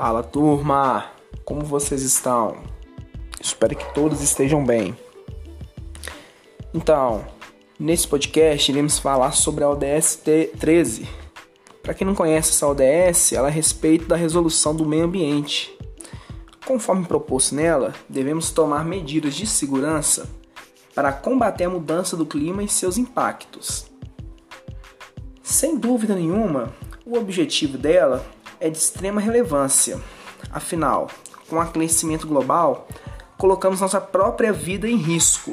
Fala turma, como vocês estão? Espero que todos estejam bem. Então, nesse podcast iremos falar sobre a ODS 13. Para quem não conhece essa ODS, ela é a respeito da resolução do meio ambiente. Conforme proposto nela, devemos tomar medidas de segurança para combater a mudança do clima e seus impactos. Sem dúvida nenhuma, o objetivo dela é de extrema relevância. Afinal, com o aquecimento global, colocamos nossa própria vida em risco.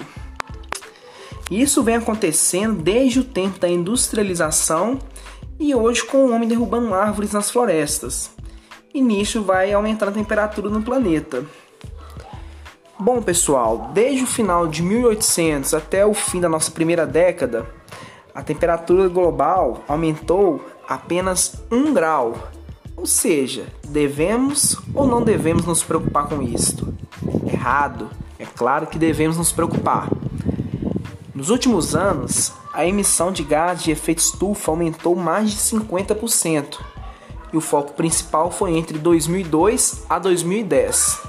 Isso vem acontecendo desde o tempo da industrialização e hoje com o homem derrubando árvores nas florestas. E nisso vai aumentar a temperatura no planeta. Bom, pessoal, desde o final de 1800 até o fim da nossa primeira década, a temperatura global aumentou apenas um grau, ou seja, devemos ou não devemos nos preocupar com isto? Errado, é claro que devemos nos preocupar. Nos últimos anos, a emissão de gás de efeito estufa aumentou mais de 50%, e o foco principal foi entre 2002 a 2010.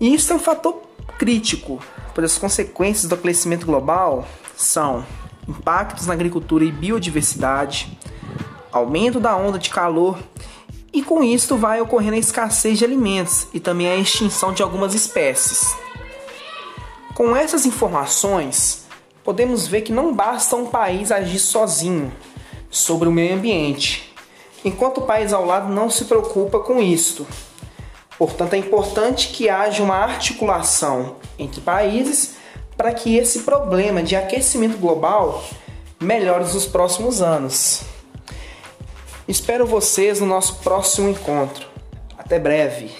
E isso é um fator crítico, pois as consequências do aquecimento global são impactos na agricultura e biodiversidade, aumento da onda de calor e com isso vai ocorrendo a escassez de alimentos e também a extinção de algumas espécies. Com essas informações, podemos ver que não basta um país agir sozinho sobre o meio ambiente, enquanto o país ao lado não se preocupa com isto. Portanto, é importante que haja uma articulação entre países para que esse problema de aquecimento global melhore nos próximos anos. Espero vocês no nosso próximo encontro. Até breve!